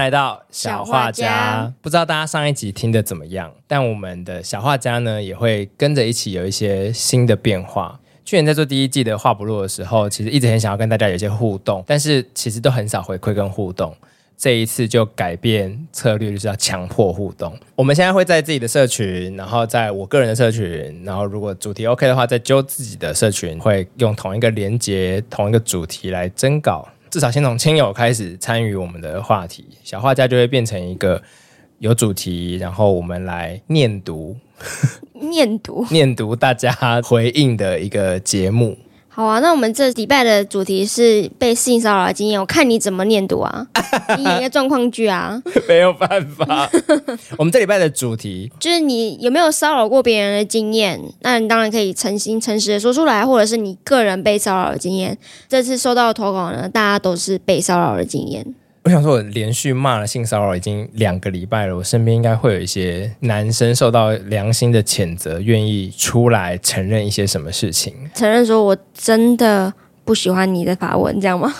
来到小画家。不知道大家上一集听的怎么样？但我们的小画家呢，也会跟着一起有一些新的变化。去年在做第一季的画不落的时候，其实一直很想要跟大家有一些互动，但是其实都很少回馈跟互动。这一次就改变策略，就是要强迫互动。我们现在会在自己的社群，然后在我个人的社群，然后如果主题 OK 的话，再揪自己的社群，会用同一个连接、同一个主题来征稿。至少先从亲友开始参与我们的话题，小画家就会变成一个有主题，然后我们来念读、念读、念读大家回应的一个节目。好啊，那我们这礼拜的主题是被性骚扰的经验，我看你怎么念读啊？你演一个状况剧啊？没有办法。我们这礼拜的主题 就是你有没有骚扰过别人的经验？那你当然可以诚心诚实的说出来，或者是你个人被骚扰的经验。这次收到的投稿呢，大家都是被骚扰的经验。我想说，我连续骂了性骚扰已经两个礼拜了，我身边应该会有一些男生受到良心的谴责，愿意出来承认一些什么事情，承认说我真的不喜欢你的法文，这样吗？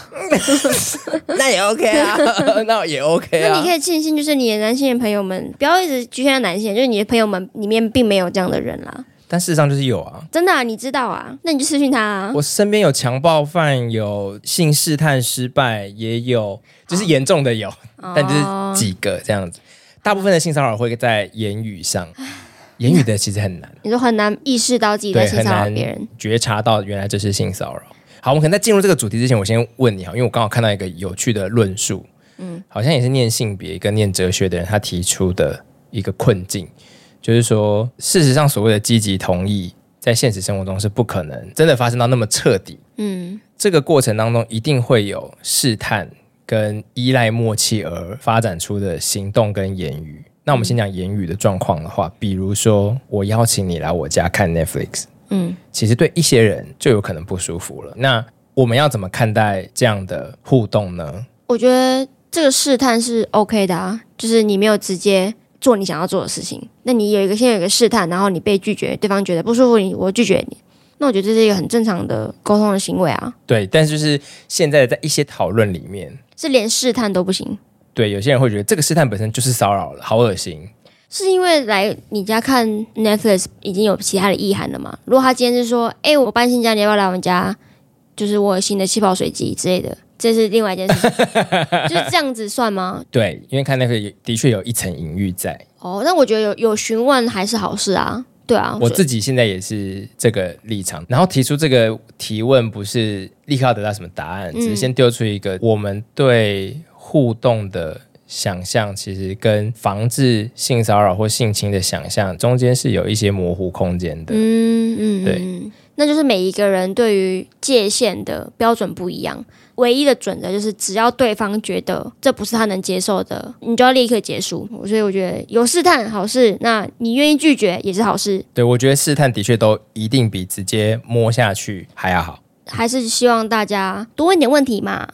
那也 OK 啊，那也 OK 啊。那你可以庆幸，就是你的男性的朋友们，不要一直局限在男性，就是你的朋友们里面并没有这样的人啦。但事实上就是有啊，真的啊，你知道啊，那你就私讯他啊。我身边有强暴犯，有性试探失败，也有就是严重的有，哦、但就是几个这样子。大部分的性骚扰会在言语上，言语的其实很难，你说很难意识到自己在性骚扰别人，觉察到原来这是性骚扰。好，我们可能在进入这个主题之前，我先问你哈，因为我刚好看到一个有趣的论述，嗯，好像也是念性别跟念哲学的人他提出的一个困境。就是说，事实上，所谓的积极同意，在现实生活中是不可能真的发生到那么彻底。嗯，这个过程当中一定会有试探跟依赖默契而发展出的行动跟言语。那我们先讲言语的状况的话，比如说我邀请你来我家看 Netflix，嗯，其实对一些人就有可能不舒服了。那我们要怎么看待这样的互动呢？我觉得这个试探是 OK 的啊，就是你没有直接。做你想要做的事情，那你有一个先有一个试探，然后你被拒绝，对方觉得不舒服，你我拒绝你，那我觉得这是一个很正常的沟通的行为啊。对，但是就是现在在一些讨论里面，是连试探都不行。对，有些人会觉得这个试探本身就是骚扰了，好恶心。是因为来你家看 Netflix 已经有其他的意涵了吗？如果他今天是说，哎，我搬新家，你要不要来我们家？就是我有新的气泡水机之类的。这是另外一件事情，就是这样子算吗？对，因为看那个的确有一层隐喻在。哦，那我觉得有有询问还是好事啊。对啊，我自己现在也是这个立场。然后提出这个提问，不是立刻要得到什么答案，只是先丢出一个我们对互动的想象，其实跟防治性骚扰或性侵的想象中间是有一些模糊空间的。嗯嗯，对。那就是每一个人对于界限的标准不一样，唯一的准则就是只要对方觉得这不是他能接受的，你就要立刻结束。所以我觉得有试探好事，那你愿意拒绝也是好事。对，我觉得试探的确都一定比直接摸下去还要好。还是希望大家多问点问题嘛。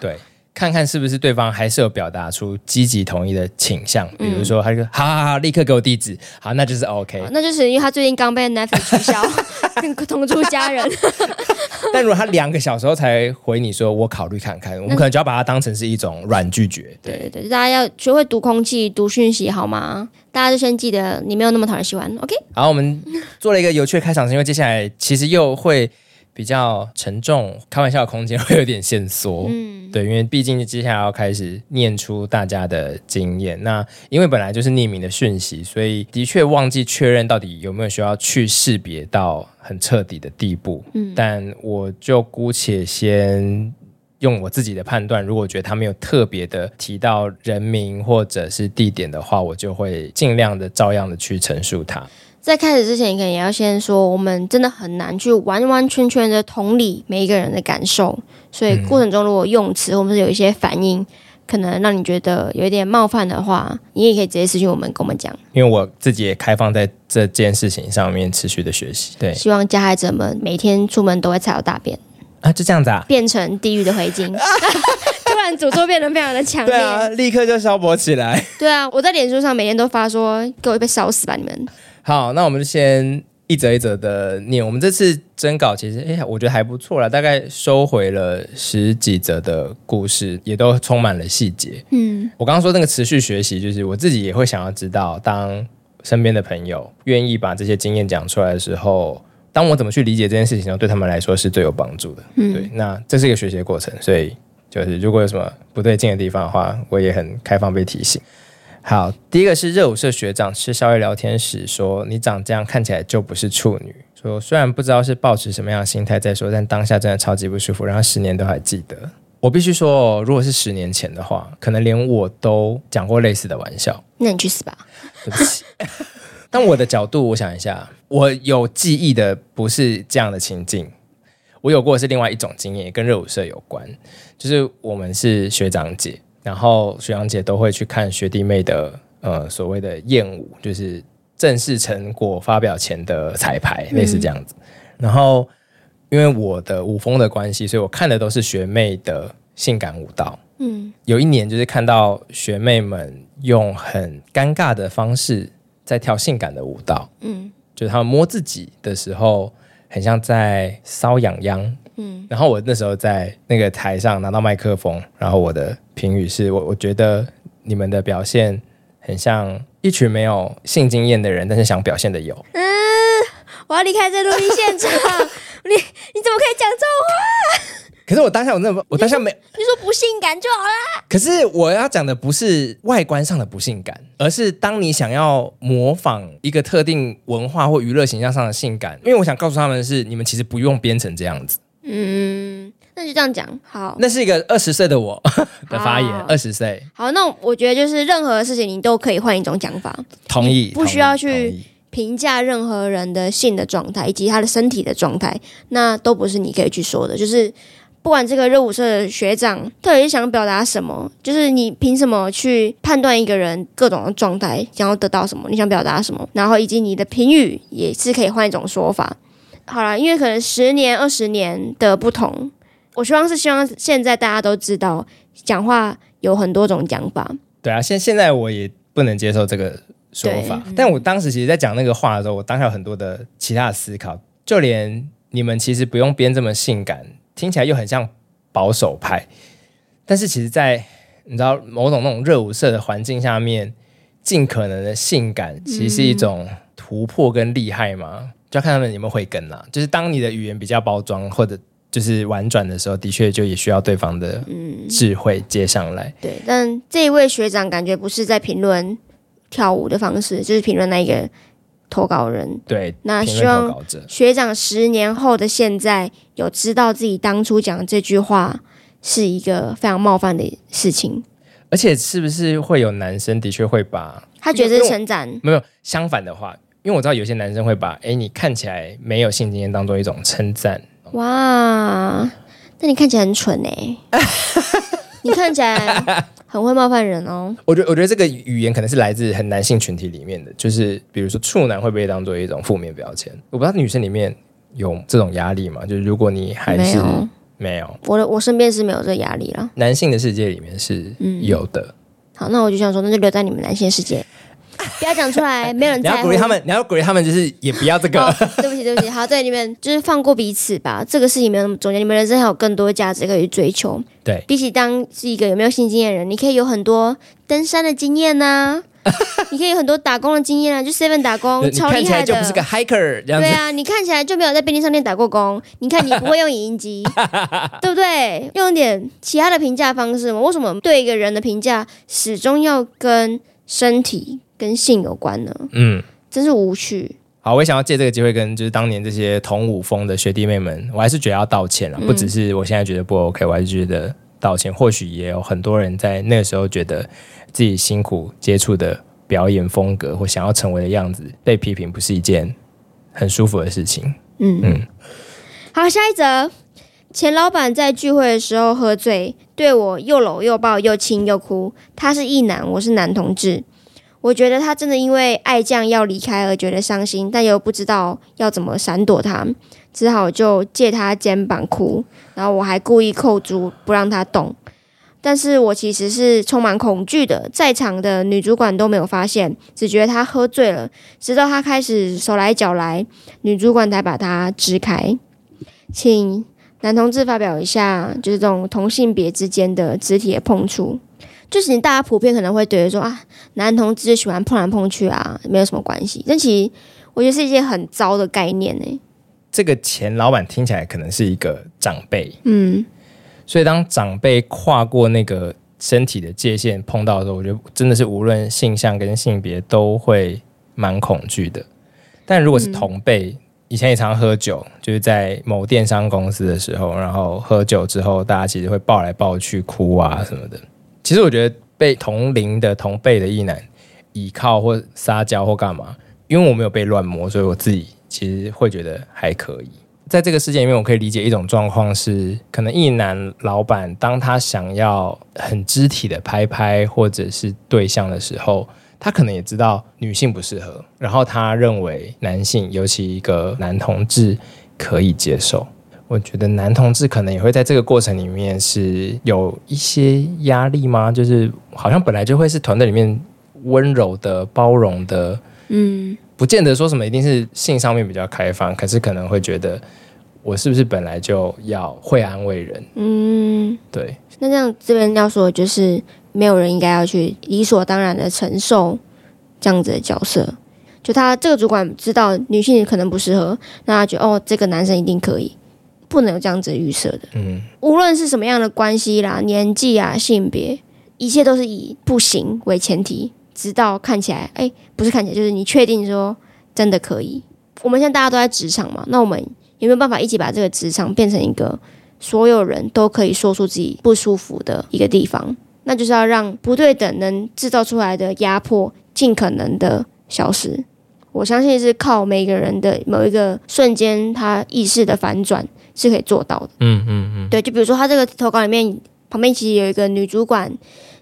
对。看看是不是对方还是有表达出积极同意的倾向，比如说他就说好好好，立刻给我地址，好，那就是 OK，那就是因为他最近刚被 Netflix 取消，同住家人。但如果他两个小时后才回你说我考虑看看，我们可能就要把它当成是一种软拒绝。对对对，大家要学会读空气、读讯息，好吗？大家就先记得你没有那么讨人喜欢，OK？好，我们做了一个有趣的开场，是因为接下来其实又会。比较沉重，开玩笑的空间 会有点限缩。嗯，对，因为毕竟接下来要开始念出大家的经验。那因为本来就是匿名的讯息，所以的确忘记确认到底有没有需要去识别到很彻底的地步。嗯，但我就姑且先用我自己的判断，如果觉得他没有特别的提到人名或者是地点的话，我就会尽量的照样的去陈述它。在开始之前，你可能也要先说，我们真的很难去完完全全的同理每一个人的感受，所以过程中如果用词或者是有一些反应，可能让你觉得有一点冒犯的话，你也可以直接私信我们，跟我们讲。因为我自己也开放在这件事情上面持续的学习。对，希望加害者们每天出门都会踩到大便啊，就这样子啊，变成地狱的回京，突然诅咒变得非常的强烈，对啊，立刻就消薄起来。对啊，我在脸书上每天都发说，给我被烧死吧你们。好，那我们就先一则一则的念。我们这次征稿其实，哎、欸，我觉得还不错啦，大概收回了十几则的故事，也都充满了细节。嗯，我刚刚说那个持续学习，就是我自己也会想要知道，当身边的朋友愿意把这些经验讲出来的时候，当我怎么去理解这件事情，对他们来说是最有帮助的。嗯，对，那这是一个学习的过程，所以就是如果有什么不对劲的地方的话，我也很开放被提醒。好，第一个是热舞社学长吃宵夜聊天时说：“你长这样看起来就不是处女。”说虽然不知道是抱持什么样的心态在说，但当下真的超级不舒服，然后十年都还记得。我必须说，如果是十年前的话，可能连我都讲过类似的玩笑。那你去死吧！对不起。但我的角度，我想一下，我有记忆的不是这样的情境，我有过的是另外一种经验，跟热舞社有关，就是我们是学长姐。然后学长姐都会去看学弟妹的呃所谓的艳舞，就是正式成果发表前的彩排，类似这样子。嗯、然后因为我的舞风的关系，所以我看的都是学妹的性感舞蹈。嗯，有一年就是看到学妹们用很尴尬的方式在跳性感的舞蹈。嗯，就是他们摸自己的时候，很像在搔痒痒。嗯，然后我那时候在那个台上拿到麦克风，然后我的评语是我我觉得你们的表现很像一群没有性经验的人，但是想表现的有。嗯，我要离开这录音现场，你你怎么可以讲这种话？可是我当下我那我当下没你，你说不性感就好啦。可是我要讲的不是外观上的不性感，而是当你想要模仿一个特定文化或娱乐形象上的性感，因为我想告诉他们的是，你们其实不用编成这样子。嗯，那就这样讲好。那是一个二十岁的我 的发言，二十岁。好，那我觉得就是任何事情你都可以换一种讲法。同意，不需要去评价任何人的性的状态以及他的身体的状态，那都不是你可以去说的。就是不管这个热舞社的学长到底是想表达什么，就是你凭什么去判断一个人各种的状态，想要得到什么？你想表达什么？然后以及你的评语也是可以换一种说法。好了，因为可能十年、二十年的不同，我希望是希望现在大家都知道，讲话有很多种讲法。对啊，现现在我也不能接受这个说法，但我当时其实，在讲那个话的时候，我当下有很多的其他的思考，就连你们其实不用编这么性感，听起来又很像保守派，但是其实，在你知道某种那种热舞社的环境下面，尽可能的性感，其实是一种突破跟厉害吗？嗯就要看他们有没有会跟啦。就是当你的语言比较包装或者就是婉转的时候，的确就也需要对方的智慧接上来。嗯、对，但这一位学长感觉不是在评论跳舞的方式，就是评论那一个投稿人。对，那希望学长十年后的现在有知道自己当初讲这句话是一个非常冒犯的事情。而且是不是会有男生的确会把他觉得是称赞？没有相反的话。因为我知道有些男生会把“哎，你看起来没有性经验”当做一种称赞。哇，那你看起来很蠢哎！你看起来很会冒犯人哦。我觉得，我觉得这个语言可能是来自很男性群体里面的，就是比如说处男会不会当做一种负面标签？我不知道女生里面有这种压力吗？就是如果你还是没有，我的我身边是没有这个压力了。男性的世界里面是有的。嗯、好，那我就想说，那就留在你们男性世界。不要讲出来，没有人在乎。你要鼓励他们，你要鼓励他们，就是也不要这个。哦、对不起，对不起。好，对你们就是放过彼此吧。这个事情没有那么重要，你们人生还有更多价值可以去追求。对，比起当是一个有没有性经验的人，你可以有很多登山的经验呐、啊，你可以有很多打工的经验啊，就 seven 打工超厉害的。看起来就不是个 hiker，这样子。对啊，你看起来就没有在便利商店打过工。你看你不会用影音机，对不对？用点其他的评价方式嘛？为什么对一个人的评价始终要跟身体？跟性有关呢，嗯，真是无趣。好，我也想要借这个机会跟就是当年这些同舞风的学弟妹们，我还是觉得要道歉了，嗯、不只是我现在觉得不 OK，我还是觉得道歉。或许也有很多人在那个时候觉得自己辛苦接触的表演风格或想要成为的样子被批评，不是一件很舒服的事情。嗯嗯。好，下一则，前老板在聚会的时候喝醉，对我又搂又抱又亲又哭。他是异男，我是男同志。我觉得他真的因为爱将要离开而觉得伤心，但又不知道要怎么闪躲他，只好就借他肩膀哭，然后我还故意扣住不让他动。但是我其实是充满恐惧的，在场的女主管都没有发现，只觉得他喝醉了，直到他开始手来脚来，女主管才把他支开。请男同志发表一下，就是这种同性别之间的肢体的碰触，就是大家普遍可能会觉得说啊，男同志喜欢碰来碰去啊，没有什么关系，但其实我觉得是一件很糟的概念呢。这个前老板听起来可能是一个长辈，嗯。所以，当长辈跨过那个身体的界限碰到的时候，我觉得真的是无论性向跟性别都会蛮恐惧的。但如果是同辈，嗯、以前也常喝酒，就是在某电商公司的时候，然后喝酒之后，大家其实会抱来抱去、哭啊什么的。其实我觉得被同龄的同辈的异男倚靠或撒娇或干嘛，因为我没有被乱摸，所以我自己其实会觉得还可以。在这个世界里面，我可以理解一种状况是，可能异男老板当他想要很肢体的拍拍或者是对象的时候，他可能也知道女性不适合，然后他认为男性，尤其一个男同志可以接受。我觉得男同志可能也会在这个过程里面是有一些压力吗？就是好像本来就会是团队里面温柔的、包容的，嗯。不见得说什么一定是性上面比较开放，可是可能会觉得我是不是本来就要会安慰人？嗯，对。那这样这边要说的就是，没有人应该要去理所当然的承受这样子的角色。就他这个主管知道女性可能不适合，那他觉得哦，这个男生一定可以，不能有这样子预设的。嗯，无论是什么样的关系啦、年纪啊、性别，一切都是以不行为前提。直到看起来，哎，不是看起来，就是你确定说真的可以。我们现在大家都在职场嘛，那我们有没有办法一起把这个职场变成一个所有人都可以说出自己不舒服的一个地方？那就是要让不对等能制造出来的压迫尽可能的消失。我相信是靠每个人的某一个瞬间，他意识的反转是可以做到的。嗯嗯嗯，对，就比如说他这个投稿里面旁边其实有一个女主管。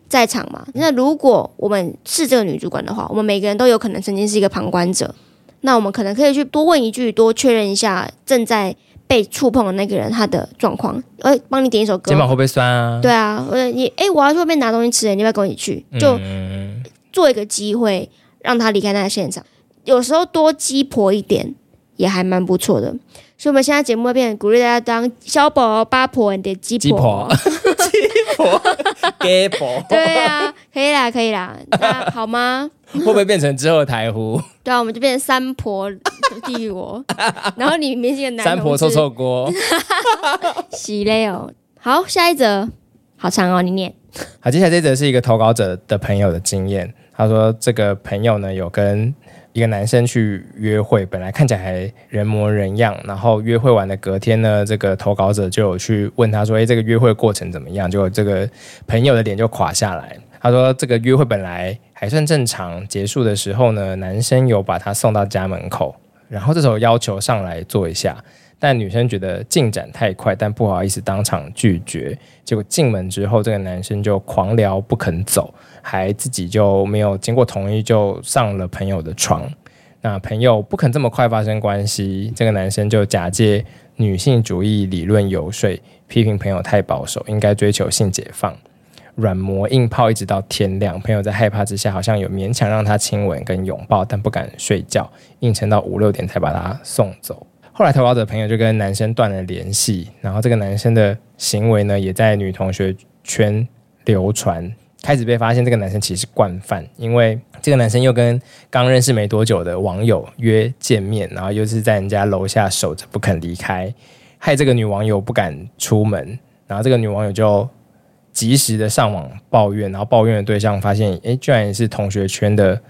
在场嘛？那如果我们是这个女主管的话，我们每个人都有可能曾经是一个旁观者。那我们可能可以去多问一句，多确认一下正在被触碰的那个人他的状况。哎，帮你点一首歌。肩膀会不会酸啊？对啊，我你哎，我要去外面拿东西吃，你要不要跟我一起去？就做一个机会让他离开那个现场。有时候多鸡婆一点也还蛮不错的。所以我们现在节目会变成鼓励大家当小宝、八婆的鸡婆。鸡婆。鸡婆，对啊，可以啦，可以啦，那好吗？会不会变成之后的台呼？对啊，我们就变成三婆地狱我，然后你明星的男三婆臭臭锅，喜嘞哦。好，下一则，好长哦，你念。好，接下来这则是一个投稿者的朋友的经验，他说这个朋友呢有跟。一个男生去约会，本来看起来还人模人样，然后约会完的隔天呢，这个投稿者就有去问他说：“诶，这个约会过程怎么样？”结果这个朋友的脸就垮下来。他说：“这个约会本来还算正常，结束的时候呢，男生有把他送到家门口，然后这时候要求上来坐一下，但女生觉得进展太快，但不好意思当场拒绝。结果进门之后，这个男生就狂聊不肯走。”还自己就没有经过同意就上了朋友的床，那朋友不肯这么快发生关系，这个男生就假借女性主义理论游说，批评朋友太保守，应该追求性解放，软磨硬泡一直到天亮。朋友在害怕之下，好像有勉强让他亲吻跟拥抱，但不敢睡觉，硬撑到五六点才把他送走。后来投稿者朋友就跟男生断了联系，然后这个男生的行为呢，也在女同学圈流传。开始被发现，这个男生其实是惯犯，因为这个男生又跟刚认识没多久的网友约见面，然后又是在人家楼下守着不肯离开，害这个女网友不敢出门，然后这个女网友就及时的上网抱怨，然后抱怨的对象发现，诶，居然也是同学圈的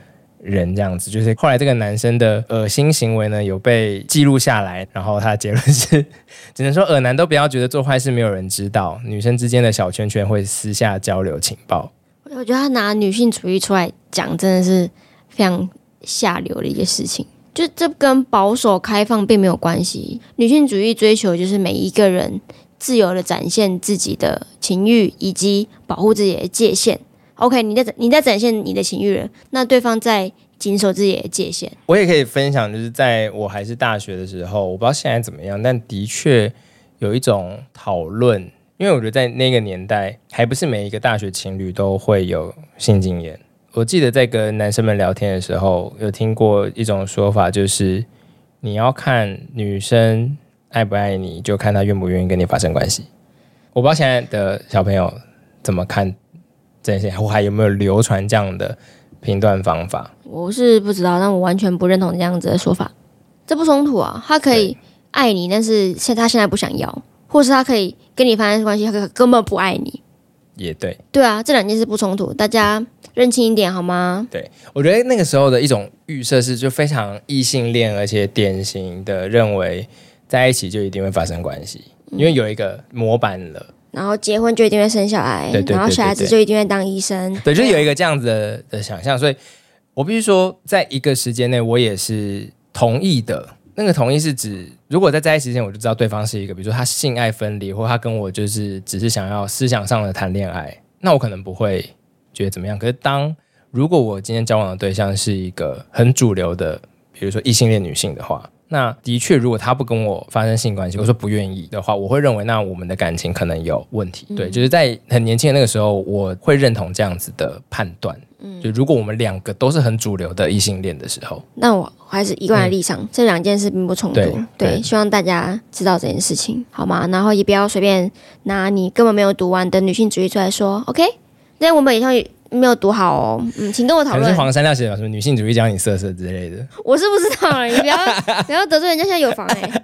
人，这样子，就是后来这个男生的恶心行为呢有被记录下来，然后他的结论是，只能说恶男都不要觉得做坏事没有人知道，女生之间的小圈圈会私下交流情报。我觉得他拿女性主义出来讲，真的是非常下流的一个事情。就这跟保守开放并没有关系。女性主义追求就是每一个人自由的展现自己的情欲，以及保护自己的界限。OK，你在你在展现你的情欲了，那对方在谨守自己的界限。我也可以分享，就是在我还是大学的时候，我不知道现在怎么样，但的确有一种讨论。因因为我觉得在那个年代，还不是每一个大学情侣都会有性经验。我记得在跟男生们聊天的时候，有听过一种说法，就是你要看女生爱不爱你，就看她愿不愿意跟你发生关系。我不知道现在的小朋友怎么看这些，我还有没有流传这样的评断方法？我是不知道，但我完全不认同这样子的说法。这不冲突啊，他可以爱你，但是现他现在不想要，或是他可以跟你发生关系，他根本不爱你。也对，对啊，这两件事不冲突，大家认清一点好吗？对，我觉得那个时候的一种预设是就非常异性恋，而且典型的认为在一起就一定会发生关系，嗯、因为有一个模板了，然后结婚就一定会生小孩，对对对对对，然后小孩子就一定会当医生，对，就有一个这样子的，的想象，所以我必须说，在一个时间内，我也是同意的。那个同意是指，如果在在一起之前我就知道对方是一个，比如说他性爱分离，或他跟我就是只是想要思想上的谈恋爱，那我可能不会觉得怎么样。可是当如果我今天交往的对象是一个很主流的，比如说异性恋女性的话，那的确，如果他不跟我发生性关系，我说不愿意的话，我会认为那我们的感情可能有问题。对，就是在很年轻的那个时候，我会认同这样子的判断。嗯，就如果我们两个都是很主流的异性恋的时候，那我还是一贯的立场，嗯、这两件事并不冲突。对，希望大家知道这件事情，好吗？然后也不要随便拿你根本没有读完的女性主义出来说。OK，那我们以上。没有读好哦，嗯，请跟我讨论。可能是黄山料写的什么女性主义教你色色之类的，我是不知道了，你不要不要得罪人家，现在有房哎、欸。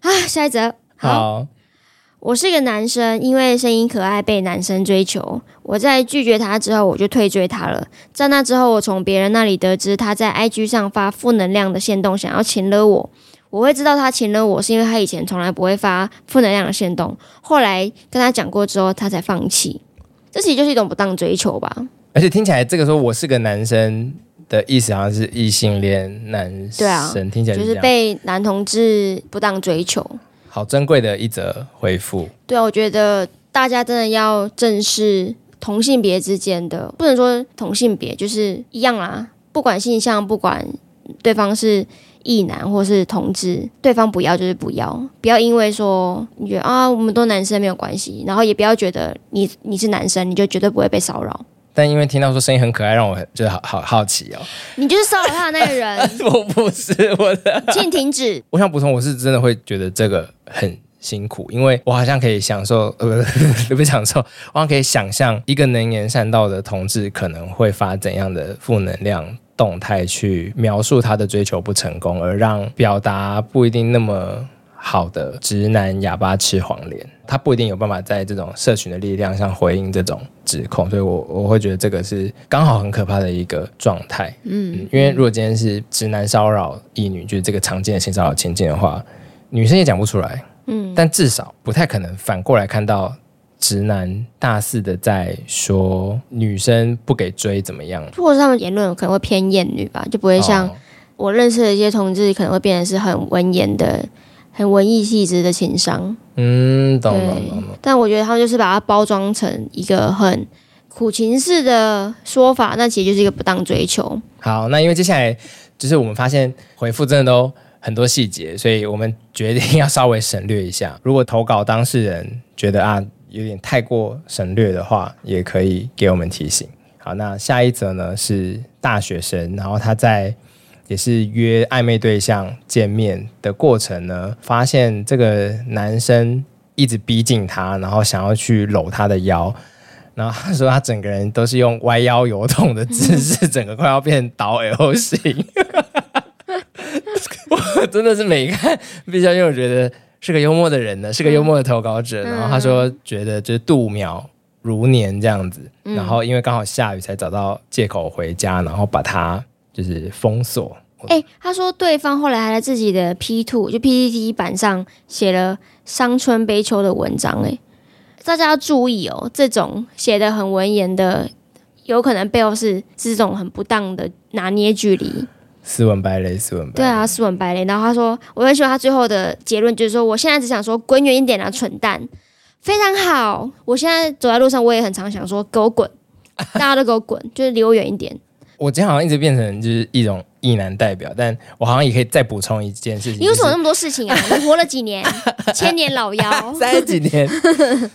啊，下一则好，好，我是一个男生，因为声音可爱被男生追求，我在拒绝他之后，我就退追他了。在那之后，我从别人那里得知他在 IG 上发负能量的线动，想要情勒我。我会知道他情勒我是因为他以前从来不会发负能量的线动，后来跟他讲过之后，他才放弃。这其实就是一种不当追求吧，而且听起来这个时候我是个男生的意思好像是异性恋男生，对啊，听起来是就是被男同志不当追求，好珍贵的一则回复。对啊，我觉得大家真的要正视同性别之间的，不能说同性别就是一样啦，不管性向，不管对方是。异男或是同志，对方不要就是不要，不要因为说你觉得啊，我们都男生没有关系，然后也不要觉得你你是男生，你就绝对不会被骚扰。但因为听到说声音很可爱，让我觉得好好好奇哦。你就是骚扰他的那个人，我不是我的，请停止。我想补充，我是真的会觉得这个很辛苦，因为我好像可以享受，呃，不是不享受，我好像可以想象一个能言善道的同志可能会发怎样的负能量。动态去描述他的追求不成功，而让表达不一定那么好的直男哑巴吃黄连，他不一定有办法在这种社群的力量上回应这种指控，所以我我会觉得这个是刚好很可怕的一个状态。嗯，嗯，因为如果今天是直男骚扰异女，就是这个常见的性骚扰情境的话，女生也讲不出来。嗯，但至少不太可能反过来看到。直男大肆的在说女生不给追怎么样，或者他们言论可能会偏厌女吧，就不会像我认识的一些同志，可能会变得是很文言的、很文艺气质的情商。嗯，懂懂懂懂。但我觉得他们就是把它包装成一个很苦情式的说法，那其实就是一个不当追求。好，那因为接下来就是我们发现回复真的都很多细节，所以我们决定要稍微省略一下。如果投稿当事人觉得啊。有点太过省略的话，也可以给我们提醒。好，那下一则呢是大学生，然后他在也是约暧昧对象见面的过程呢，发现这个男生一直逼近他，然后想要去搂他的腰，然后他说他整个人都是用歪腰游动的姿势，整个快要变倒 L 型。我 真的是每一看，毕竟因为我觉得。是个幽默的人呢，是个幽默的投稿者。嗯、然后他说，觉得就是度秒如年这样子。嗯、然后因为刚好下雨，才找到借口回家，然后把他就是封锁。哎、欸，他说对方后来还在自己的 P two 就 PTT 版上写了伤春悲秋的文章。哎，大家要注意哦，这种写的很文言的，有可能背后是这种很不当的拿捏距离。斯文败类，斯文败类。对啊，斯文败类。然后他说，我很喜欢他最后的结论，就是说，我现在只想说，滚远一点啊，蠢蛋，非常好。我现在走在路上，我也很常想说，给我滚，大家都给我滚，就是离我远一点。我今天好像一直变成就是一种异男代表，但我好像也可以再补充一件事情。你为什么那么多事情啊？你活了几年？千年老妖，三十几年，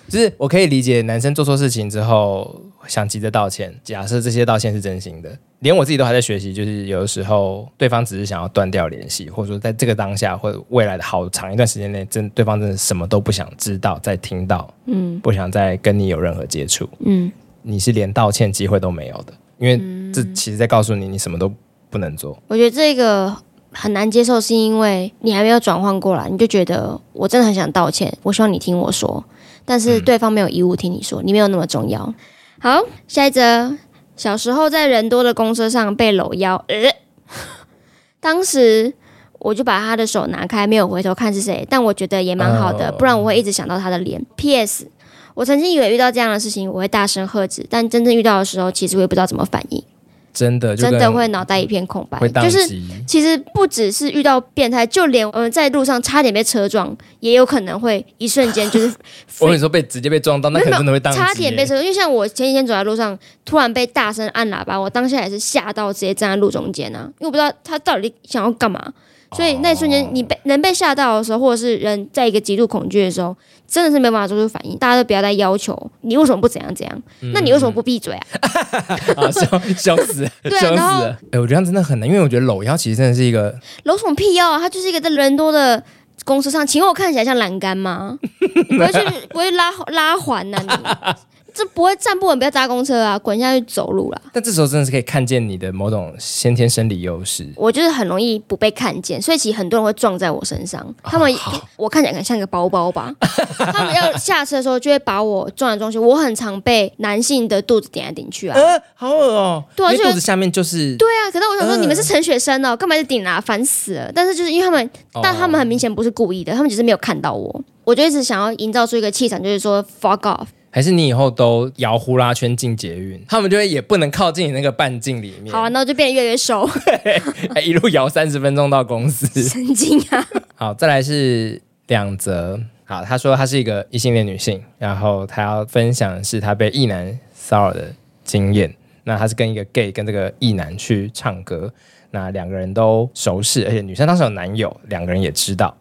就是我可以理解男生做错事情之后想急着道歉。假设这些道歉是真心的，连我自己都还在学习。就是有的时候对方只是想要断掉联系，或者说在这个当下或者未来的好长一段时间内，真对方真的什么都不想知道、再听到，嗯，不想再跟你有任何接触，嗯，你是连道歉机会都没有的。因为这其实在告诉你，你什么都不能做。我觉得这个很难接受，是因为你还没有转换过来，你就觉得我真的很想道歉，我希望你听我说，但是对方没有义务听你说，你没有那么重要。好，下一则，小时候在人多的公车上被搂腰，呃，当时我就把他的手拿开，没有回头看是谁，但我觉得也蛮好的，不然我会一直想到他的脸。P.S. 我曾经以为遇到这样的事情我会大声喝止，但真正遇到的时候，其实我也不知道怎么反应。真的，真的会脑袋一片空白。就是其实不只是遇到变态，就连我们在路上差点被车撞，也有可能会一瞬间就是。我跟你说，被直接被撞到，那可能真的会当差点被车撞，因为像我前几天走在路上，突然被大声按喇叭，我当下也是吓到，直接站在路中间啊，因为我不知道他到底想要干嘛。所以那一瞬间，你被能被吓到的时候，或者是人在一个极度恐惧的时候，真的是没办法做出反应。大家都不要再要求你为什么不怎样怎样，嗯、那你为什么不闭嘴啊？啊，笑笑死，对，笑死。哎、欸，我觉得真的很难，因为我觉得搂腰其实真的是一个搂什么屁腰啊？它就是一个在人多的公司上，请问我看起来像栏杆吗？你不会去不会拉拉环呐、啊？你。这不会站不稳，不要搭公车啊，滚下去走路啦。但这时候真的是可以看见你的某种先天生理优势。我就是很容易不被看见，所以其实很多人会撞在我身上。他们、哦、我看起来很像一个包包吧？他们要下车的时候就会把我撞来撞去。我很常被男性的肚子顶来顶去啊，呃，好恶哦。对啊，因为肚子下面就是。对啊，可是我想说，你们是陈学生哦，干嘛就顶啊？烦死了！但是就是因为他们，哦、但他们很明显不是故意的，他们只是没有看到我。我就一直想要营造出一个气场，就是说 fuck off。还是你以后都摇呼啦圈进捷运，他们就会也不能靠近你那个半径里面。好啊，那我就变得越来越瘦，一路摇三十分钟到公司。神经啊！好，再来是两则。好，他说他是一个异性恋女性，然后他要分享的是他被异男骚扰的经验。那他是跟一个 gay 跟这个异男去唱歌，那两个人都熟识，而且女生当时有男友，两个人也知道，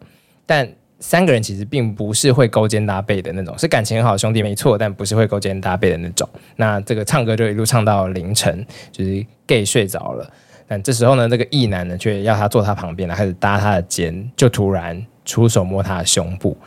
但。三个人其实并不是会勾肩搭背的那种，是感情很好的兄弟没错，但不是会勾肩搭背的那种。那这个唱歌就一路唱到凌晨，就是 gay 睡着了，但这时候呢，这个异男呢却要他坐他旁边了，开始搭他的肩，就突然出手摸他的胸部，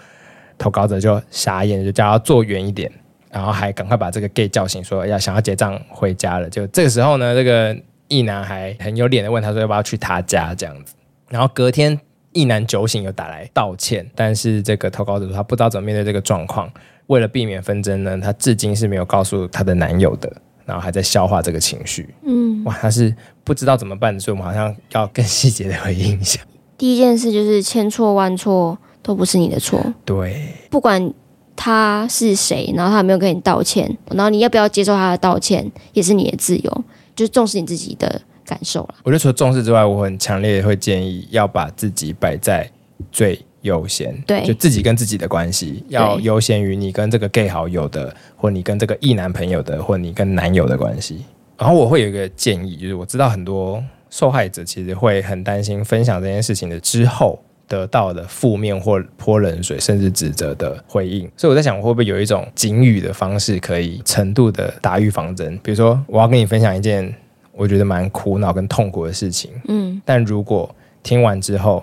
投稿者就傻眼，就叫他坐远一点，然后还赶快把这个 gay 叫醒，说要想要结账回家了。就这个时候呢，这个异男还很有脸的问他说要不要去他家这样子，然后隔天。异男酒醒又打来道歉，但是这个投稿者说他不知道怎么面对这个状况，为了避免纷争呢，他至今是没有告诉她的男友的，然后还在消化这个情绪。嗯，哇，他是不知道怎么办，所以我们好像要更细节的回应一下。第一件事就是千错万错都不是你的错，对，不管他是谁，然后他有没有跟你道歉，然后你要不要接受他的道歉，也是你的自由，就是重视你自己的。感受了，我觉得除了重视之外，我很强烈会建议要把自己摆在最优先，对，就自己跟自己的关系要优先于你跟这个 gay 好友的，或你跟这个异男朋友的，或你跟男友的关系。然后我会有一个建议，就是我知道很多受害者其实会很担心分享这件事情的之后得到的负面或泼冷水，甚至指责的回应。所以我在想，我会不会有一种警语的方式，可以程度的打预防针？比如说，我要跟你分享一件。我觉得蛮苦恼跟痛苦的事情，嗯，但如果听完之后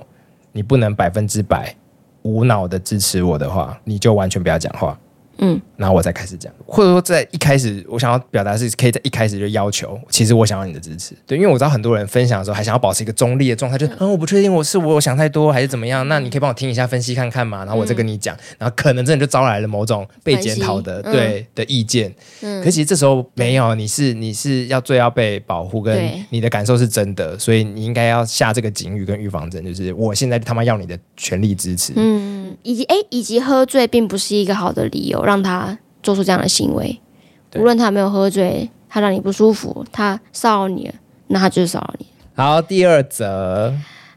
你不能百分之百无脑的支持我的话，你就完全不要讲话。嗯，然后我再开始讲，或者说在一开始，我想要表达是可以在一开始就要求，其实我想要你的支持，对，因为我知道很多人分享的时候还想要保持一个中立的状态，就嗯，我不确定我是我想太多还是怎么样，那你可以帮我听一下分析看看嘛，然后我再跟你讲，然后可能真的就招来了某种被检讨的对的意见，嗯，可其实这时候没有，你是你是要最要被保护，跟你的感受是真的，所以你应该要下这个警语跟预防针，就是我现在他妈要你的全力支持，嗯，以及哎，以及喝醉并不是一个好的理由。让他做出这样的行为，无论他有没有喝醉，他让你不舒服，他骚扰你了，那他就是骚扰你。好，第二则，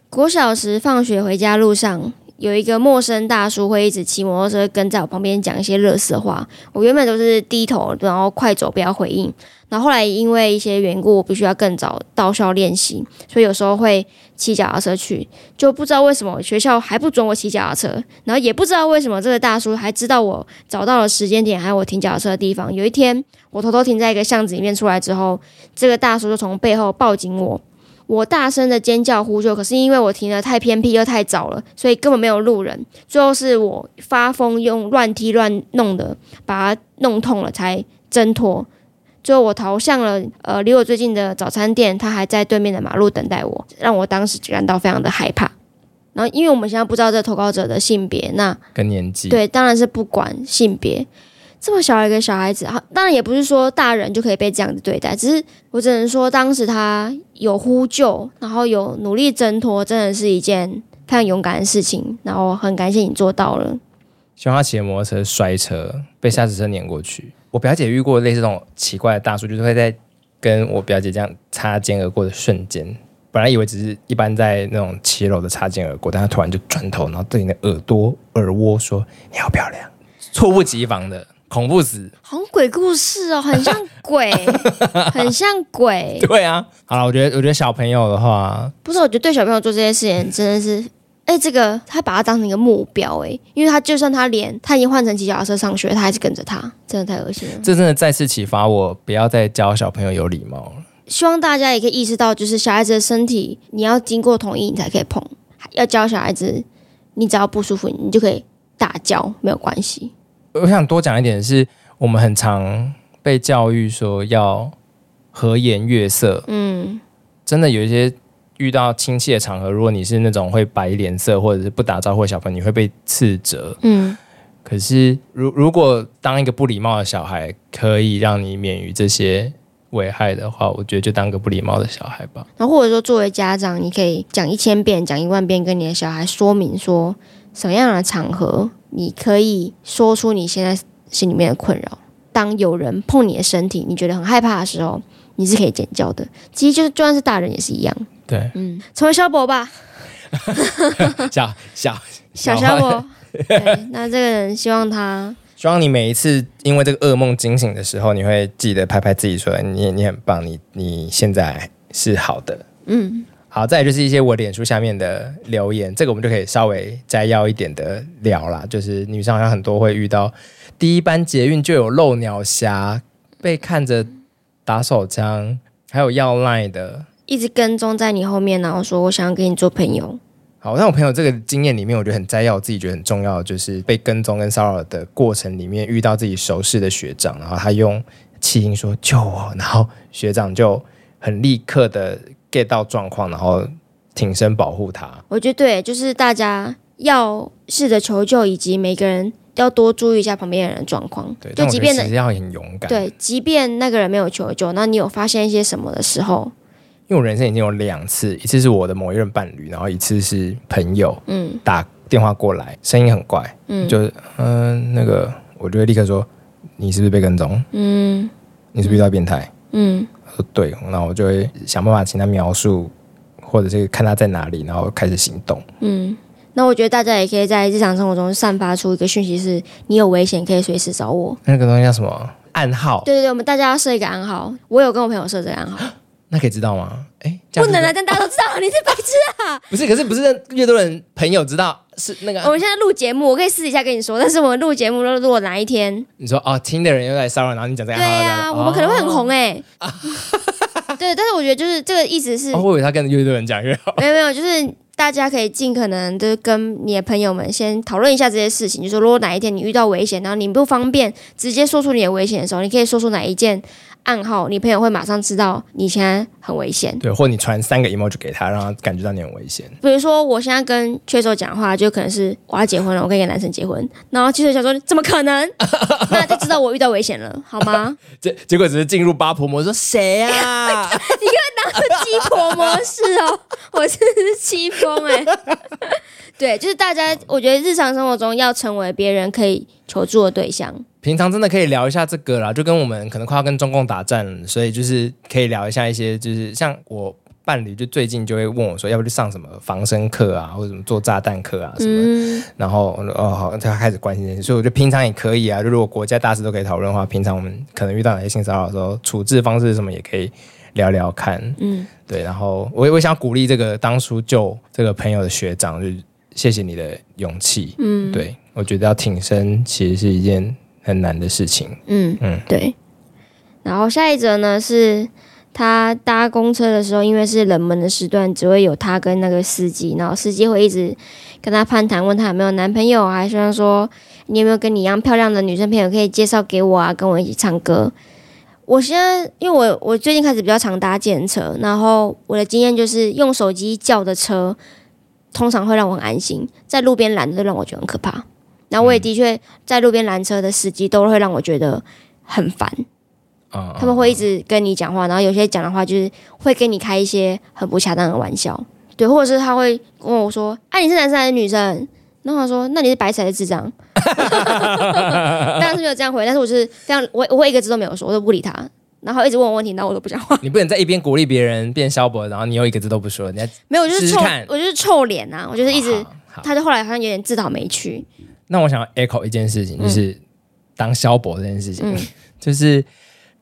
国小时放学回家路上，有一个陌生大叔会一直骑摩托车跟在我旁边讲一些乐色话。我原本都是低头，然后快走，不要回应。然后后来因为一些缘故，我必须要更早到校练习，所以有时候会骑脚踏车去，就不知道为什么学校还不准我骑脚踏车，然后也不知道为什么这个大叔还知道我找到了时间点，还有我停脚踏车的地方。有一天，我偷偷停在一个巷子里面出来之后，这个大叔就从背后抱紧我，我大声的尖叫呼救，可是因为我停得太偏僻又太早了，所以根本没有路人。最后是我发疯用乱踢乱弄的，把他弄痛了才挣脱。最后我逃向了呃离我最近的早餐店，他还在对面的马路等待我，让我当时感到非常的害怕。然后因为我们现在不知道这投稿者的性别，那跟年纪对，当然是不管性别。这么小一个小孩子，当然也不是说大人就可以被这样子对待，只是我只能说当时他有呼救，然后有努力挣脱，真的是一件非常勇敢的事情。然后很感谢你做到了。希望他骑摩托车摔车，被驾驶车碾过去。我表姐遇过类似这种奇怪的大叔，就是会在跟我表姐这样擦肩而过的瞬间，本来以为只是一般在那种骑楼的擦肩而过，但他突然就转头，然后对你的耳朵、耳蜗说：“你好漂亮。”猝不及防的恐怖死，好像鬼故事哦，很像鬼，很像鬼。对啊，好了，我觉得，我觉得小朋友的话，不是，我觉得对小朋友做这些事情真的是。哎、欸，这个他把他当成一个目标，哎，因为他就算他连他已经换成骑脚踏车上学，他还是跟着他，真的太恶心了。这真的再次启发我，不要再教小朋友有礼貌了。希望大家也可以意识到，就是小孩子的身体，你要经过同意你才可以碰。要教小孩子，你只要不舒服，你就可以大叫，没有关系。我想多讲一点的是，我们很常被教育说要和颜悦色，嗯，真的有一些。遇到亲戚的场合，如果你是那种会摆脸色或者是不打招呼的小朋友，你会被斥责。嗯，可是如如果当一个不礼貌的小孩可以让你免于这些危害的话，我觉得就当个不礼貌的小孩吧。然后或者说作为家长，你可以讲一千遍、讲一万遍，跟你的小孩说明说什么样的场合你可以说出你现在心里面的困扰。当有人碰你的身体，你觉得很害怕的时候，你是可以尖叫的。其实就是就算是大人也是一样。对，嗯，成为萧伯吧，小小小萧伯。对，那这个人希望他，希望你每一次因为这个噩梦惊醒的时候，你会记得拍拍自己说，你你很棒，你你现在是好的。嗯，好，再来就是一些我脸书下面的留言，这个我们就可以稍微摘要一点的聊啦。就是女生好像很多会遇到第一班捷运就有漏鸟侠，被看着打手枪，还有要赖的。一直跟踪在你后面，然后说我想要跟你做朋友。好，那我朋友这个经验里面，我觉得很摘要，我自己觉得很重要，就是被跟踪跟骚扰的过程里面，遇到自己熟识的学长，然后他用气音说救我，然后学长就很立刻的 get 到状况，然后挺身保护他。我觉得对，就是大家要试着求救，以及每个人要多注意一下旁边的人的状况。对，就即便其实要很勇敢。对，即便那个人没有求救，那你有发现一些什么的时候？因为我人生已经有两次，一次是我的某一任伴侣，然后一次是朋友，嗯，打电话过来，声音很怪，嗯，就是嗯、呃、那个，我就会立刻说，你是不是被跟踪？嗯，你是不是遇到变态？嗯，他说对，然后我就会想办法请他描述，或者是看他在哪里，然后开始行动。嗯，那我觉得大家也可以在日常生活中散发出一个讯息，是你有危险可以随时找我。那个东西叫什么？暗号？对对对，我们大家要设一个暗号。我有跟我朋友设这个暗号。那可以知道吗？哎，不能啊！但大家都知道，你是白痴啊！不是，可是不是越多人朋友知道是那个。我们现在录节目，我可以私底下跟你说。但是我们录节目，如果哪一天你说哦，听的人又在骚扰，然后你讲这样，对呀，我们可能会很红哎。对，但是我觉得就是这个意思是，我以为他跟越多人讲越好。没有没有，就是大家可以尽可能的跟你的朋友们先讨论一下这些事情。就说如果哪一天你遇到危险，然后你不方便直接说出你的危险的时候，你可以说出哪一件。暗号，你朋友会马上知道你现在很危险。对，或你传三个 emoji 给他，让他感觉到你很危险。比如说，我现在跟雀手讲话，就可能是我要结婚了，我跟一个男生结婚，然后雀手想说怎么可能？那就知道我遇到危险了，好吗？结结果只是进入八婆模式，说谁啊？你可 鸡婆模式哦，我真是气疯哎。对，就是大家，我觉得日常生活中要成为别人可以求助的对象。平常真的可以聊一下这个啦，就跟我们可能快要跟中共打战，所以就是可以聊一下一些，就是像我伴侣就最近就会问我说，要不去上什么防身课啊，或者什么做炸弹课啊什么，嗯、然后哦好，他开始关心这些，所以我觉得平常也可以啊，就如果国家大事都可以讨论的话，平常我们可能遇到哪些性骚扰的时候，处置方式什么也可以聊聊看，嗯，对，然后我我想鼓励这个当初救这个朋友的学长，就谢谢你的勇气，嗯，对我觉得要挺身其实是一件很难的事情，嗯嗯，对，然后下一则呢是。他搭公车的时候，因为是冷门的时段，只会有他跟那个司机，然后司机会一直跟他攀谈，问他有没有男朋友，还说说你有没有跟你一样漂亮的女生朋友可以介绍给我啊，跟我一起唱歌。我现在因为我我最近开始比较常搭建车，然后我的经验就是用手机叫的车，通常会让我很安心，在路边拦的让我觉得很可怕。然后我也的确在路边拦车的司机都会让我觉得很烦。他们会一直跟你讲话，然后有些讲的话就是会跟你开一些很不恰当的玩笑，对，或者是他会问我说：“哎、啊，你是男生还是女生？”然后他说：“那你是白痴还是智障？” 当然是没有这样回，但是我就是这样，我我会一个字都没有说，我都不理他，然后一直问我问题，然后我都不讲话。你不能在一边鼓励别人变萧伯，然后你又一个字都不说，人家没有，我就是臭，我就是臭脸呐，我就是一直，他就后来好像有点自讨没趣。那我想要 echo 一件事情，就是、嗯、当萧伯这件事情，嗯、就是。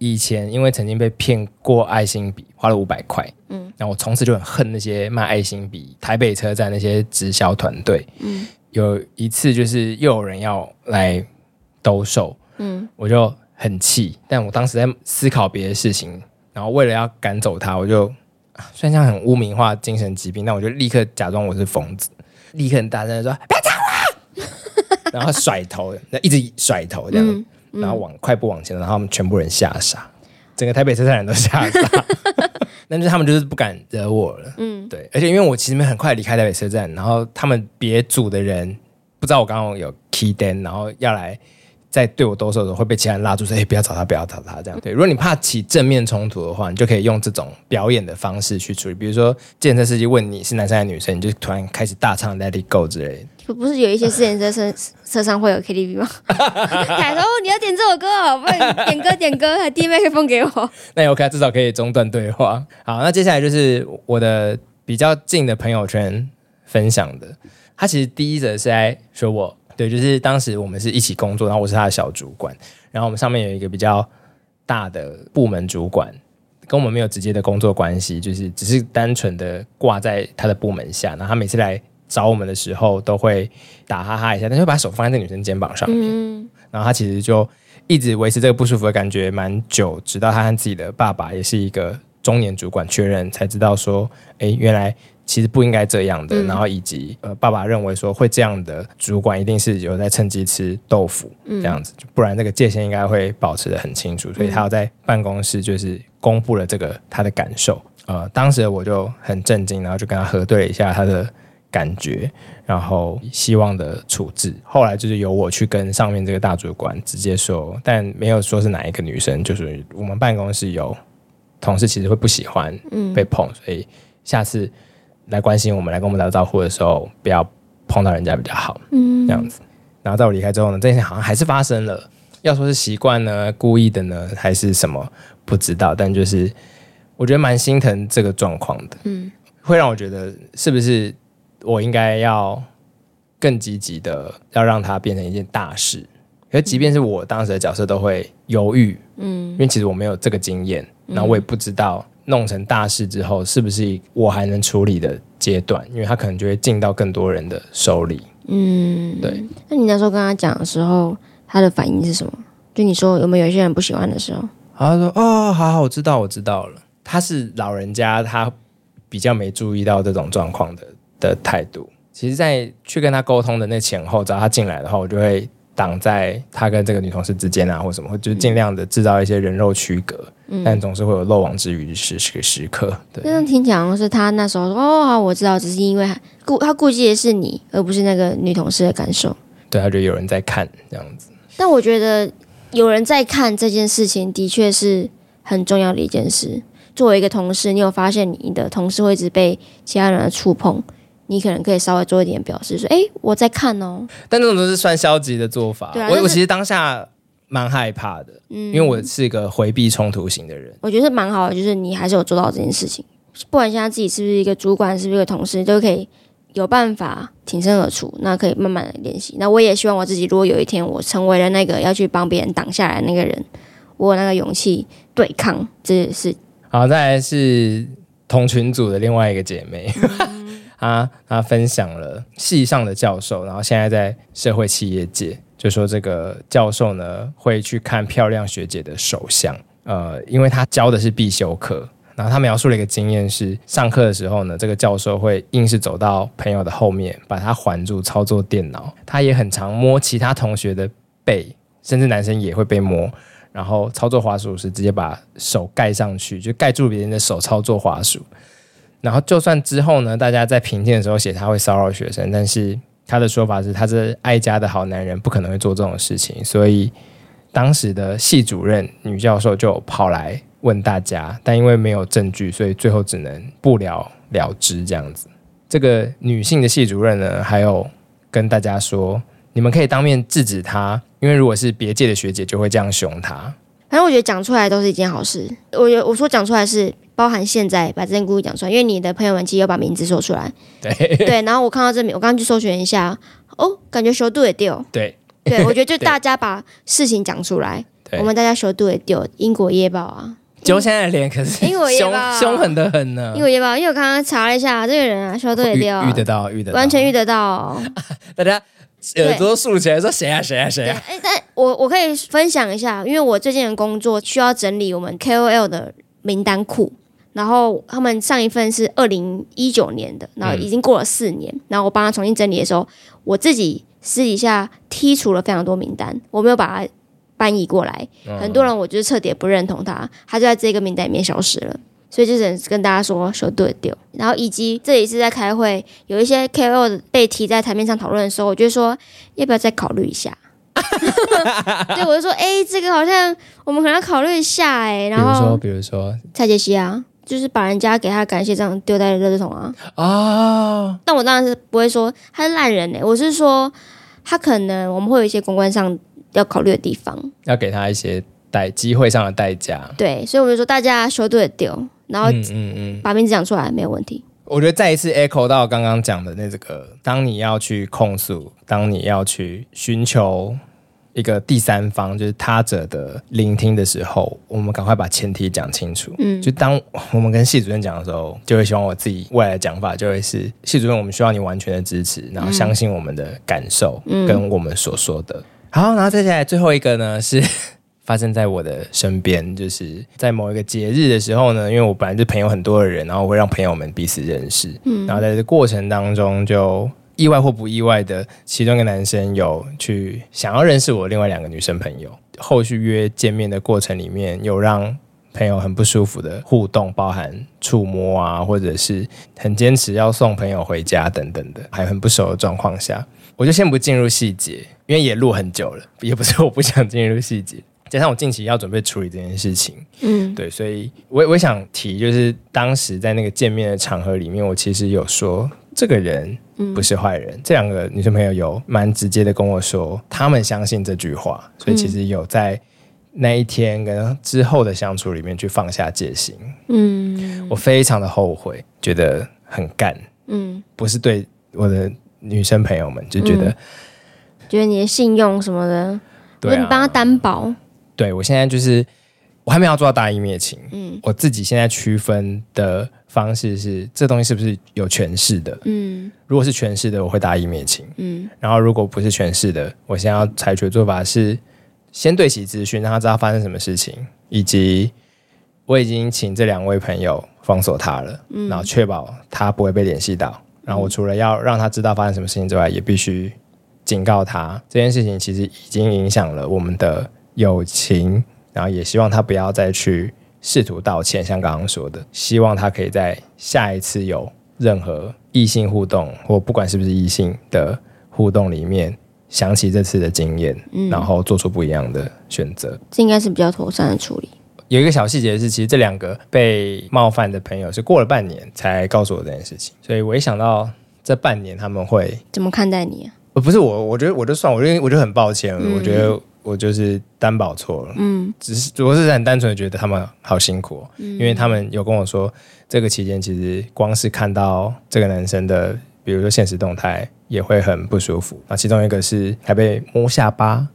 以前因为曾经被骗过爱心笔，花了五百块，嗯，然后我从此就很恨那些卖爱心笔、台北车站那些直销团队，嗯，有一次就是又有人要来兜售，嗯，我就很气，但我当时在思考别的事情，然后为了要赶走他，我就虽然这样很污名化精神疾病，但我就立刻假装我是疯子，立刻很大声的说不要讲话，然后甩头，那一直甩头这样。嗯。然后往快步往前，然后他们全部人吓傻，整个台北车站人都吓傻。但是他们就是不敢惹我了。嗯，对，而且因为我其实没很快离开台北车站，然后他们别组的人不知道我刚刚有 key d a n，然后要来在对我兜售的时候会被其他人拉住说：“哎，不要找他，不要找他。”这样对。如果你怕起正面冲突的话，你就可以用这种表演的方式去处理。比如说，计程车司机问你是男生还是女生，你就突然开始大唱 Let It Go 之类的。不是有一些自行车车车上会有 KTV 吗？凯说你要点这首歌，好不然点歌点歌，还递麦克风给我。那 OK，至少可以中断对话。好，那接下来就是我的比较近的朋友圈分享的。他其实第一则是在说我，对，就是当时我们是一起工作，然后我是他的小主管，然后我们上面有一个比较大的部门主管，跟我们没有直接的工作关系，就是只是单纯的挂在他的部门下。然后他每次来。找我们的时候都会打哈哈一下，但是会把手放在那女生肩膀上面，嗯、然后他其实就一直维持这个不舒服的感觉蛮久，直到他和自己的爸爸也是一个中年主管确认，才知道说，哎，原来其实不应该这样的。嗯、然后以及呃，爸爸认为说会这样的主管一定是有在趁机吃豆腐这样子，嗯、不然这个界限应该会保持的很清楚。所以他要在办公室就是公布了这个他的感受。呃，当时我就很震惊，然后就跟他核对了一下他的。感觉，然后希望的处置，后来就是由我去跟上面这个大主管直接说，但没有说是哪一个女生，就是我们办公室有同事其实会不喜欢被碰，嗯、所以下次来关心我们、来跟我们打招呼的时候，不要碰到人家比较好，嗯，这样子。然后在我离开之后呢，这件事好像还是发生了，要说是习惯呢、故意的呢，还是什么，不知道，但就是我觉得蛮心疼这个状况的，嗯，会让我觉得是不是。我应该要更积极的，要让它变成一件大事。可即便是我当时的角色都会犹豫，嗯，因为其实我没有这个经验，然后我也不知道弄成大事之后是不是我还能处理的阶段，因为他可能就会进到更多人的手里，嗯，对。那你那时候跟他讲的时候，他的反应是什么？就你说有没有一些人不喜欢的时候？他说：“哦，好好，我知道，我知道了。”他是老人家，他比较没注意到这种状况的。的态度，其实，在去跟他沟通的那前后，只要他进来的话，我就会挡在他跟这个女同事之间啊，或什么，就尽量的制造一些人肉区隔，嗯、但总是会有漏网之鱼时时时刻。对，那听起来是他那时候说：“哦，好，我知道，只是因为顾他顾忌的是你，而不是那个女同事的感受。”对，他觉得有人在看这样子。但我觉得有人在看这件事情，的确是很重要的一件事。作为一个同事，你有发现你的同事会一直被其他人的触碰？你可能可以稍微做一点表示，说：“哎，我在看哦。”但那种都是算消极的做法。对啊，我我其实当下蛮害怕的，嗯，因为我是一个回避冲突型的人。我觉得是蛮好的，就是你还是有做到这件事情。不管现在自己是不是一个主管，是不是一个同事，都可以有办法挺身而出。那可以慢慢的练习。那我也希望我自己，如果有一天我成为了那个要去帮别人挡下来的那个人，我有那个勇气对抗这件事。好，再来是同群组的另外一个姐妹，他他分享了系上的教授，然后现在在社会企业界，就说这个教授呢会去看漂亮学姐的手相，呃，因为他教的是必修课。然后他描述了一个经验是，上课的时候呢，这个教授会硬是走到朋友的后面，把他环住操作电脑。他也很常摸其他同学的背，甚至男生也会被摸。然后操作滑鼠时，直接把手盖上去，就盖住别人的手操作滑鼠。然后就算之后呢，大家在评鉴的时候写他会骚扰学生，但是他的说法是，他是爱家的好男人，不可能会做这种事情。所以当时的系主任女教授就跑来。问大家，但因为没有证据，所以最后只能不了了之这样子。这个女性的系主任呢，还有跟大家说，你们可以当面制止她，因为如果是别界的学姐，就会这样凶她。反正我觉得讲出来都是一件好事。我有我说讲出来是包含现在把这件故事讲出来，因为你的朋友们其实有把名字说出来。对对，然后我看到这名，我刚刚去搜寻一下，哦，感觉修度也掉。对对，我觉得就 大家把事情讲出来，我们大家修度也掉。英国夜报啊。就现在的脸可是凶凶狠的很呢。因为因为我刚刚查了一下，这个人啊，说对掉，遇得到，遇得到，完全遇得到。大家耳朵竖起来说谁啊谁啊谁啊？哎，但我我可以分享一下，因为我最近的工作需要整理我们 KOL 的名单库，然后他们上一份是二零一九年的，然后已经过了四年，嗯、然后我帮他重新整理的时候，我自己私底下剔除了非常多名单，我没有把它。搬移过来，很多人我就是彻底不认同他，他就在这个名单里面消失了，所以就只能跟大家说说对丢。然后以及这一次在开会，有一些 KOL 被提在台面上讨论的时候，我就说要不要再考虑一下？对，我就说哎、欸，这个好像我们可能要考虑一下哎、欸。然后比如说，比如说蔡杰西啊，就是把人家给他感谢这样丢在垃圾桶啊啊！哦、但我当然是不会说他是烂人呢、欸，我是说他可能我们会有一些公关上。要考虑的地方，要给他一些代机会上的代价。对，所以我就说大家修对丢，然后嗯嗯嗯，把名字讲出来没有问题。我觉得再一次 echo 到刚刚讲的那这个，当你要去控诉，当你要去寻求一个第三方，就是他者的聆听的时候，我们赶快把前提讲清楚。嗯，就当我们跟系主任讲的时候，就会希望我自己未来的讲法就会是系主任，我们需要你完全的支持，然后相信我们的感受，跟我们所说的。嗯好，然后接下来最后一个呢，是 发生在我的身边，就是在某一个节日的时候呢，因为我本来就朋友很多的人，然后我会让朋友们彼此认识，嗯，然后在这个过程当中，就意外或不意外的，其中一个男生有去想要认识我另外两个女生朋友，后续约见面的过程里面，有让朋友很不舒服的互动，包含触摸啊，或者是很坚持要送朋友回家等等的，还很不熟的状况下。我就先不进入细节，因为也录很久了，也不是我不想进入细节，加上我近期要准备处理这件事情，嗯，对，所以我我想提，就是当时在那个见面的场合里面，我其实有说这个人不是坏人，嗯、这两个女生朋友有蛮直接的跟我说，他们相信这句话，所以其实有在那一天跟之后的相处里面去放下戒心，嗯，我非常的后悔，觉得很干，嗯，不是对我的。女生朋友们就觉得，嗯、觉得你的信用什么的，对、啊，你帮他担保。对，我现在就是，我还没有做到大义灭亲。嗯，我自己现在区分的方式是，这东西是不是有诠释的？嗯，如果是诠释的，我会大义灭亲。嗯，然后如果不是诠释的，我现在要采取的做法是，先对其资讯，让他知道发生什么事情，以及我已经请这两位朋友封锁他了，嗯、然后确保他不会被联系到。然后我除了要让他知道发生什么事情之外，也必须警告他，这件事情其实已经影响了我们的友情。然后也希望他不要再去试图道歉，像刚刚说的，希望他可以在下一次有任何异性互动，或不管是不是异性的互动里面，想起这次的经验，嗯、然后做出不一样的选择。这应该是比较妥善的处理。有一个小细节是，其实这两个被冒犯的朋友是过了半年才告诉我这件事情，所以我一想到这半年他们会怎么看待你啊？呃，不是我，我觉得我就算，我就我就很抱歉，嗯、我觉得我就是担保错了，嗯，只是我是很单纯的觉得他们好辛苦，嗯、因为他们有跟我说，这个期间，其实光是看到这个男生的，比如说现实动态，也会很不舒服。那其中一个是还被摸下巴。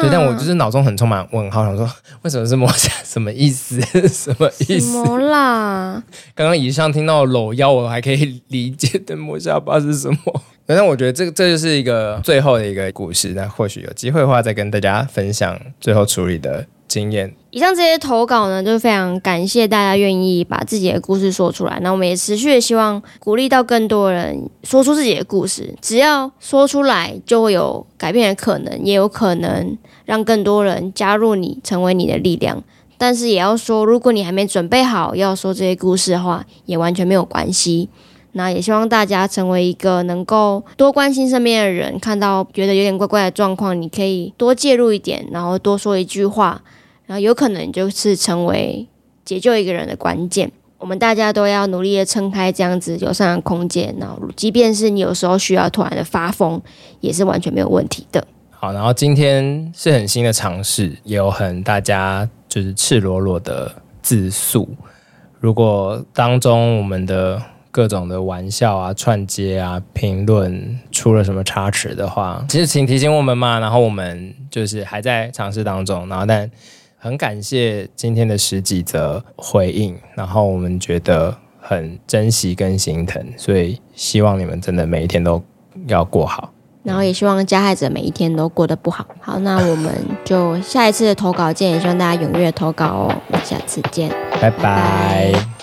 对，但我就是脑中很充满问号，想说为什么是摸下？什么意思？什么意思？什么啦？刚刚以上听到搂腰，我还可以理解的摸下巴是什么？反正我觉得这个这就是一个最后的一个故事。那或许有机会的话，再跟大家分享最后处理的经验。以上这些投稿呢，就是非常感谢大家愿意把自己的故事说出来。那我们也持续的希望鼓励到更多人说出自己的故事。只要说出来，就会有改变的可能，也有可能让更多人加入你，成为你的力量。但是也要说，如果你还没准备好要说这些故事的话，也完全没有关系。那也希望大家成为一个能够多关心身边的人，看到觉得有点怪怪的状况，你可以多介入一点，然后多说一句话。然后有可能就是成为解救一个人的关键。我们大家都要努力的撑开这样子友善的空间。然后，即便是你有时候需要突然的发疯，也是完全没有问题的。好，然后今天是很新的尝试，也有很大家就是赤裸裸的自诉。如果当中我们的各种的玩笑啊、串接啊、评论出了什么差池的话，其实请提醒我们嘛。然后我们就是还在尝试当中，然后但。很感谢今天的十几则回应，然后我们觉得很珍惜跟心疼，所以希望你们真的每一天都要过好，然后也希望加害者每一天都过得不好。好，那我们就下一次的投稿见，也希望大家踊跃投稿哦。我们下次见，拜拜。拜拜。